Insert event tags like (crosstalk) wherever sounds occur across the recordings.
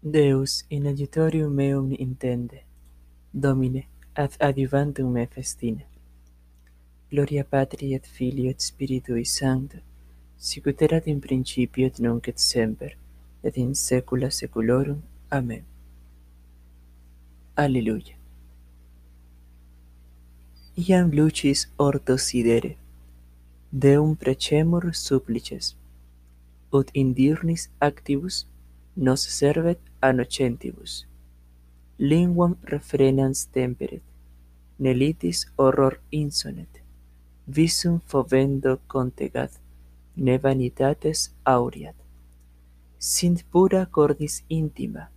Deus in adiutorium meum intende. Domine, ad adiuvantum me festine. Gloria Patri et Filio et Spiritui Sancto, sicut erat in principio et nunc et semper, et in saecula saeculorum. Amen. Alleluia. Iam lucis orto sidere, Deum precemur supplices, ut in diurnis activus nos servet annocentibus. Linguam refrenans temperet, nelitis horror insonet, visum fovendo contegat, ne vanitates aureat. Sint pura cordis intima,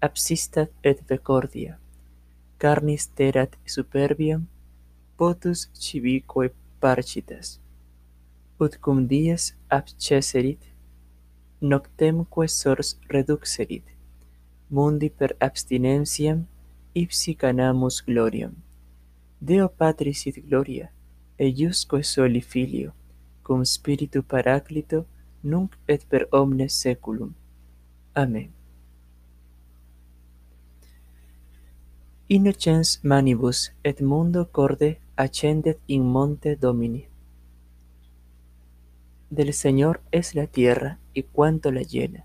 absistat et vecordia, carnis terat superbiam, potus civique parcitas. Ut cum dies abcesserit, noctemque sors reduxerit, mundi per abstinentiam ipsi canamus gloriam. Deo Patris sit gloria, eiusque soli Filio, cum Spiritu Paraclito, nunc et per omnes saeculum. Amen. Innocens manibus et mundo corde ascendet in monte Domini. Del Señor es la tierra y cuanto la llena,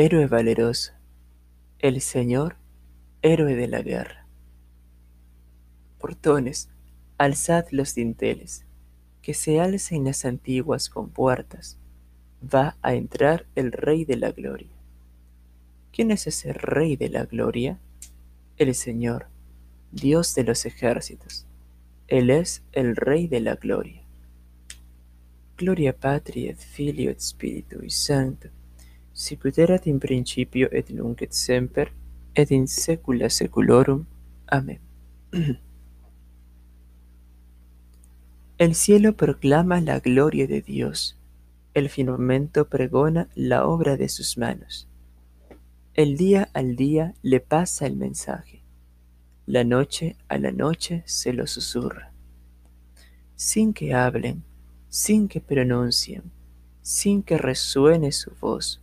héroe valeroso, el Señor, héroe de la guerra. Portones, alzad los dinteles, que se alcen las antiguas compuertas, va a entrar el Rey de la Gloria. ¿Quién es ese Rey de la Gloria? El Señor, Dios de los ejércitos. Él es el Rey de la Gloria. Gloria Patri et Filio et Spiritui Sancto, erat in principio et nunc et semper, et in saecula saeculorum. Amén. (clears throat) El cielo proclama la gloria de Dios, el firmamento pregona la obra de sus manos. El día al día le pasa el mensaje, la noche a la noche se lo susurra. Sin que hablen, sin que pronuncien, sin que resuene su voz.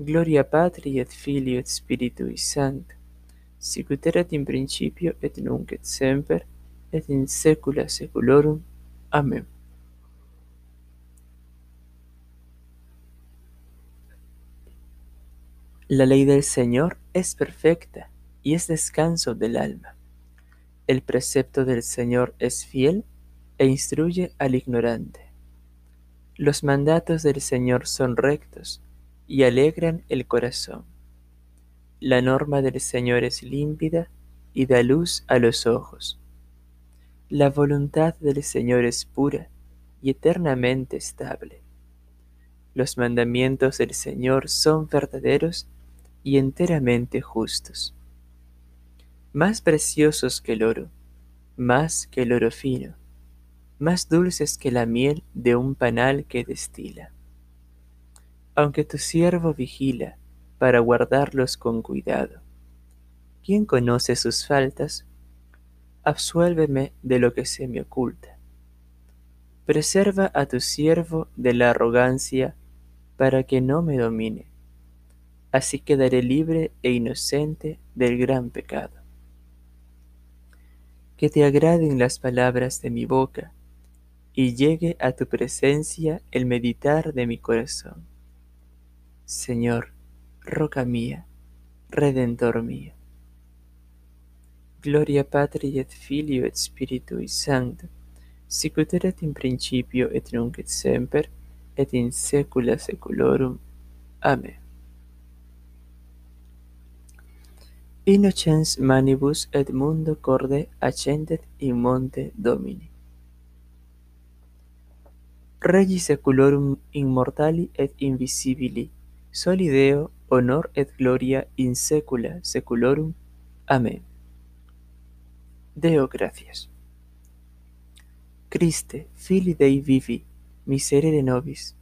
Gloria Patri et Filio et Spiritui Sancto, sicut erat in principio et nunc et semper, et in saecula saeculorum. Amén. La ley del Señor es perfecta y es descanso del alma. El precepto del Señor es fiel e instruye al ignorante. Los mandatos del Señor son rectos y alegran el corazón. La norma del Señor es límpida y da luz a los ojos. La voluntad del Señor es pura y eternamente estable. Los mandamientos del Señor son verdaderos y enteramente justos. Más preciosos que el oro, más que el oro fino, más dulces que la miel de un panal que destila. Aunque tu siervo vigila para guardarlos con cuidado. ¿Quién conoce sus faltas? Absuélveme de lo que se me oculta. Preserva a tu siervo de la arrogancia para que no me domine. Así quedaré libre e inocente del gran pecado. Que te agraden las palabras de mi boca y llegue a tu presencia el meditar de mi corazón. Señor, roca mía, redentor mío. Gloria Patri et Filio et Spiritui Sancto, sicut erat in principio et nunc et semper et in saecula saeculorum. Amen. Innocens manibus et mundo corde accendet in monte Domini. Regis saeculorum immortali et invisibili soli Deo, honor et gloria in saecula saeculorum. Amén. Deo gracias. Christe, Fili Dei vivi, miserere nobis.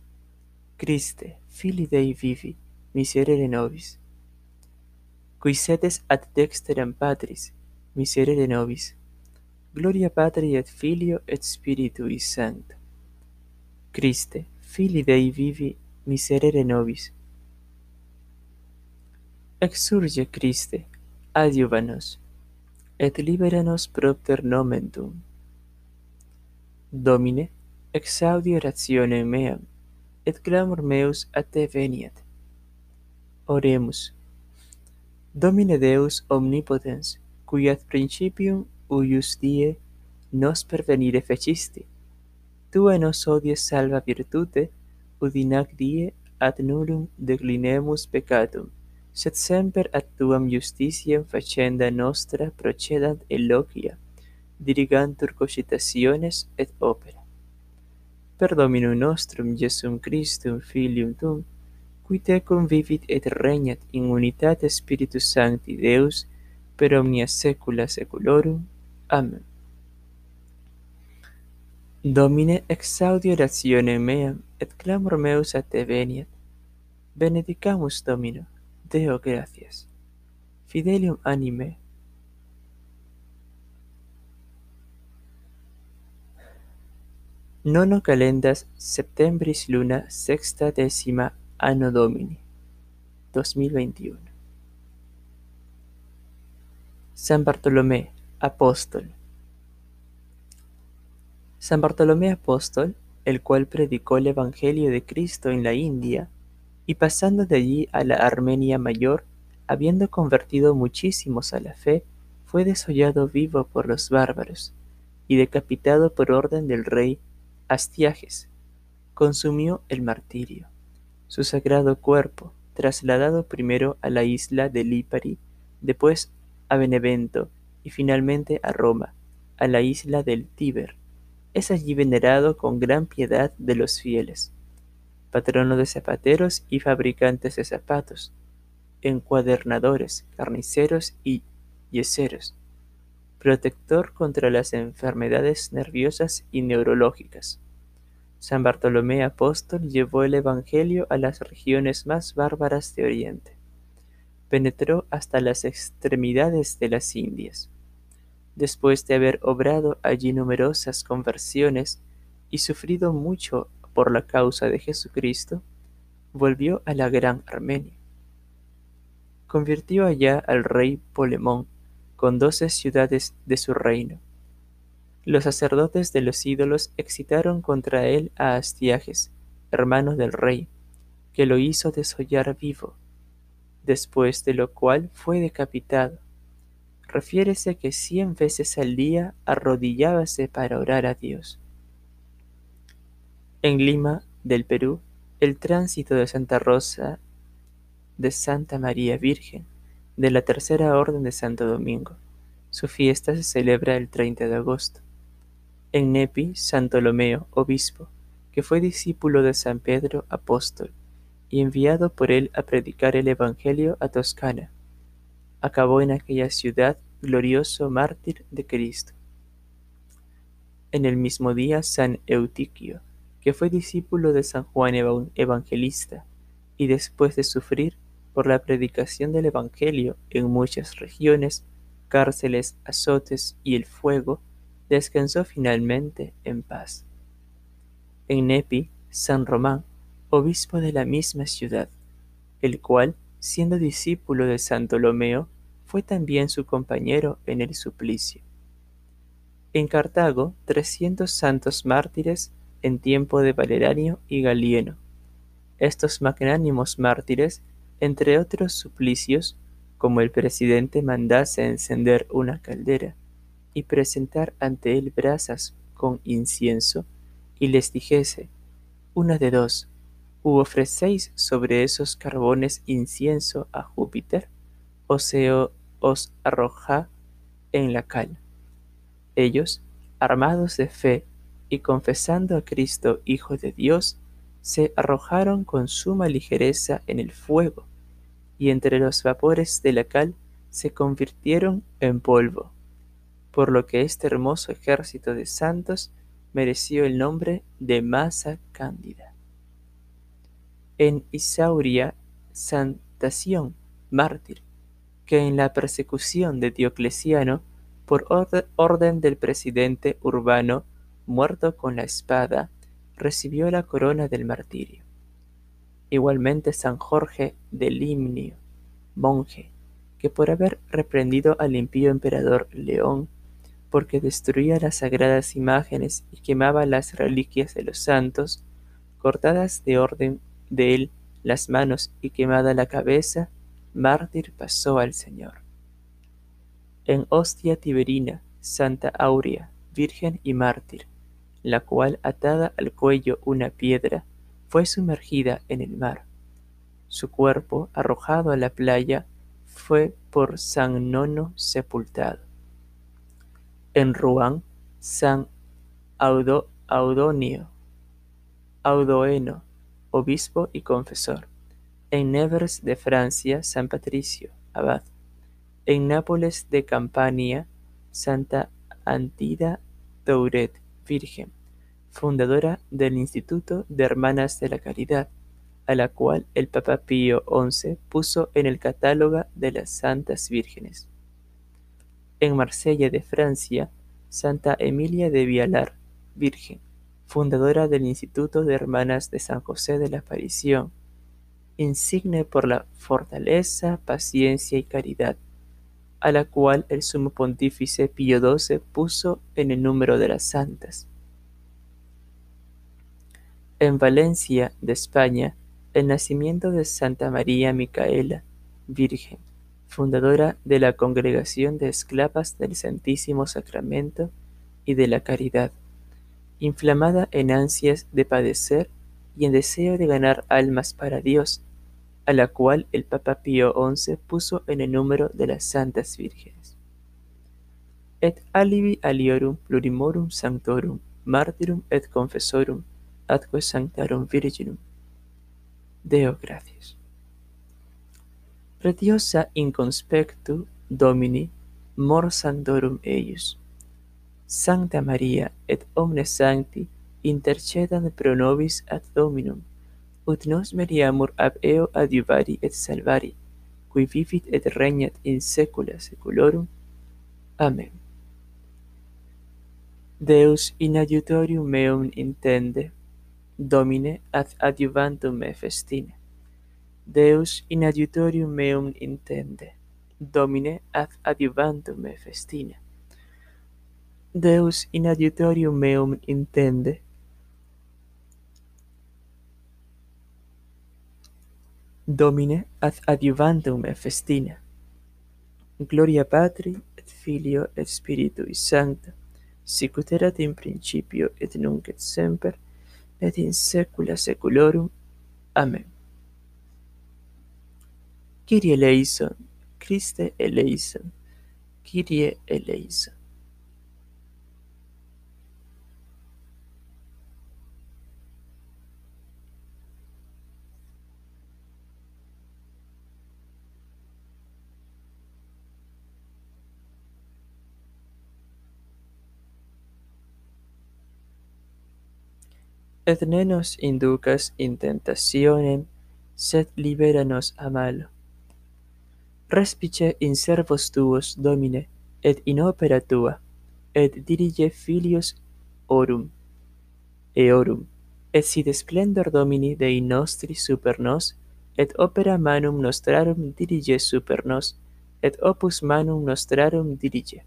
Christe, Fili Dei vivi, miserere nobis. Qui sedes ad dexteram Patris, miserere nobis. Gloria Patri et Filio et Spiritui Sancto. Christe, Fili Dei vivi, miserere nobis exsurge Christe, adiuva nos, et libera nos propter nomen Tuum. Domine, exaudi orationem meam, et clamor meus a te veniat. Oremus. Domine Deus omnipotens, cui ad principium uius die nos pervenire fecisti, tu e nos odies salva virtute, udinac die ad nullum declinemus peccatum sed semper attuam justitiam facenda nostra procedant eloquia, dirigantur cogitationes et opera. Per Dominum nostrum Iesum Christum Filium Tum, qui te convivit et regnat in unitate Spiritus Sancti Deus, per omnia saecula saeculorum. Amen. Domine exaudi orationem meam et clamor meus a te veniat. Benedicamus Domino. Deo gratias. Fidelium anime. Nono calendas septembris luna sexta décima anno domini 2021. San Bartolomé, apóstol. San Bartolomé apóstol, el cual predicó el Evangelio de Cristo en la India, y pasando de allí a la Armenia Mayor, habiendo convertido muchísimos a la fe, fue desollado vivo por los bárbaros, y decapitado por orden del rey Astiages, consumió el martirio. Su sagrado cuerpo, trasladado primero a la isla de Lipari, después a Benevento y finalmente a Roma, a la isla del Tíber, es allí venerado con gran piedad de los fieles, patrono de zapateros y fabricantes de zapatos, encuadernadores, carniceros y yeseros, protector contra las enfermedades nerviosas y neurológicas. San Bartolomé Apóstol llevó el Evangelio a las regiones más bárbaras de Oriente. Penetró hasta las extremidades de las Indias. Después de haber obrado allí numerosas conversiones y sufrido mucho por la causa de Jesucristo, volvió a la Gran Armenia. Convirtió allá al rey Polemón con doce ciudades de su reino. Los sacerdotes de los ídolos excitaron contra él a Astiages, hermano del rey, que lo hizo desollar vivo, después de lo cual fue decapitado. Refiérese que cien veces al día arrodillábase para orar a Dios. En Lima, del Perú, el tránsito de Santa Rosa de Santa María Virgen, de la Tercera Orden de Santo Domingo. Su fiesta se celebra el 30 de agosto. En Nepi, San Ptolomeo, obispo, que fue discípulo de San Pedro, apóstol, y enviado por él a predicar el Evangelio a Toscana, acabó en aquella ciudad glorioso mártir de Cristo. En el mismo día San Eutiquio, que fue discípulo de San Juan Evangelista, y después de sufrir, por la predicación del Evangelio en muchas regiones, cárceles, azotes y el fuego, descansó finalmente en paz. En Nepi, San Román, obispo de la misma ciudad, el cual, siendo discípulo de San Ptolomeo, fue también su compañero en el suplicio. En Cartago, trescientos santos mártires en tiempo de Valeranio y Galieno. Estos magnánimos mártires entre otros suplicios, como el presidente mandase encender una caldera y presentar ante él brasas con incienso, y les dijese, una de dos, u ofrecéis sobre esos carbones incienso a Júpiter, o se os arroja en la cal. Ellos, armados de fe y confesando a Cristo Hijo de Dios, se arrojaron con suma ligereza en el fuego, y entre los vapores de la cal se convirtieron en polvo, por lo que este hermoso ejército de santos mereció el nombre de masa cándida. En Isauria, Santación, mártir, que en la persecución de Diocleciano, por orden del presidente Urbano, muerto con la espada, recibió la corona del martirio. Igualmente San Jorge de Limnio, monje, que por haber reprendido al impío emperador León, porque destruía las sagradas imágenes y quemaba las reliquias de los santos, cortadas de orden de él las manos y quemada la cabeza, mártir pasó al Señor. En hostia tiberina, Santa Aurea, Virgen y mártir, la cual atada al cuello una piedra, fue sumergida en el mar. Su cuerpo, arrojado a la playa, fue por San Nono sepultado. En Rouen, San Audonio, Audoeno, obispo y confesor. En Nevers de Francia, San Patricio, abad. En Nápoles de Campania, Santa Antida Touret, Virgen fundadora del Instituto de Hermanas de la Caridad, a la cual el Papa Pío XI puso en el catálogo de las Santas Vírgenes. En Marsella de Francia, Santa Emilia de Vialar, Virgen, fundadora del Instituto de Hermanas de San José de la Aparición, insigne por la fortaleza, paciencia y caridad, a la cual el sumo pontífice Pío XII puso en el número de las santas. En Valencia, de España, el nacimiento de Santa María Micaela, Virgen, fundadora de la Congregación de Esclavas del Santísimo Sacramento y de la Caridad, inflamada en ansias de padecer y en deseo de ganar almas para Dios, a la cual el Papa Pío XI puso en el número de las Santas Vírgenes. Et alibi aliorum plurimorum sanctorum, martyrum et confessorum, atque sanctarum virginum. Deo gratias. Pretiosa inconspectu Domini mor santorum eius. Sancta Maria et omnes sancti intercedan pro nobis ad Dominum, ut nos meriamur ab eo adiuvari et salvari, qui vivit et regnat in saecula saeculorum. Amen. Deus in adiutorium meum intende, Domine ad adiuvantum me festine. Deus in adiutorium meum intende. Domine ad adiuvantum me festine. Deus in adiutorium meum intende. Domine ad adiuvantum me festine. Gloria Patri et Filio et Spiritui Sancta, Sicut erat in principio et nunc et semper et in saecula saeculorum. Amen. Kyrie eleison, Christe eleison, Kyrie eleison. et ne nos inducas in tentationem, sed libera nos a malo. Respice in servos tuos, Domine, et in opera tua, et dirige filios orum, eorum, et si splendor Domini Dei nostri super nos, et opera manum nostrarum dirige super nos, et opus manum nostrarum dirige.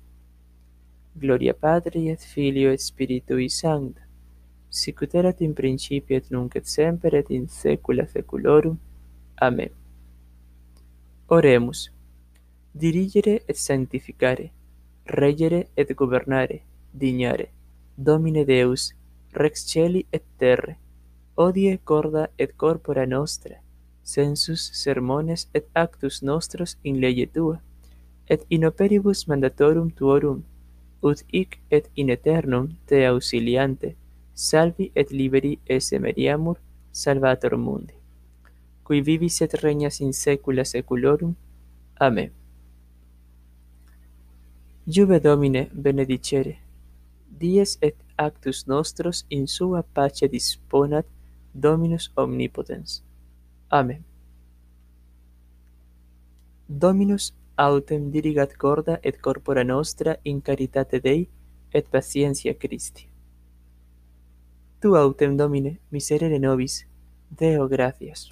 Gloria Patri et Filio et Spiritui Sancta, sicut erat in principio et nunc et semper et in saecula saeculorum. Amen. Oremus. Dirigere et sanctificare, regere et governare, dignare. Domine Deus, rex celi et terre, odie corda et corpora nostra, sensus sermones et actus nostros in lege tua, et in operibus mandatorum tuorum, ut hic et in aeternum te auxiliante, salvi et liberi esse meriamur, salvator mundi, qui vivis et regnas in saecula saeculorum. Amen. Juve Domine benedicere, dies et actus nostros in sua pace disponat Dominus omnipotens. Amen. Dominus autem dirigat corda et corpora nostra in caritate Dei et patientia Christi. Tu autem Domine miserere nobis Deo gratias.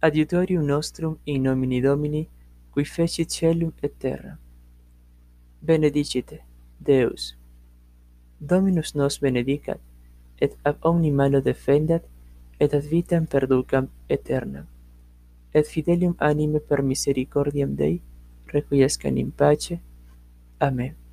Adiutorium nostrum in nomine Domini, qui fecit celum et terra. Benedicite, Deus. Dominus nos benedicat, et ab omni malo defendat, et ad vitam perducam aeternam. Et fidelium anime per misericordiam Dei, requiescan in pace. Amen.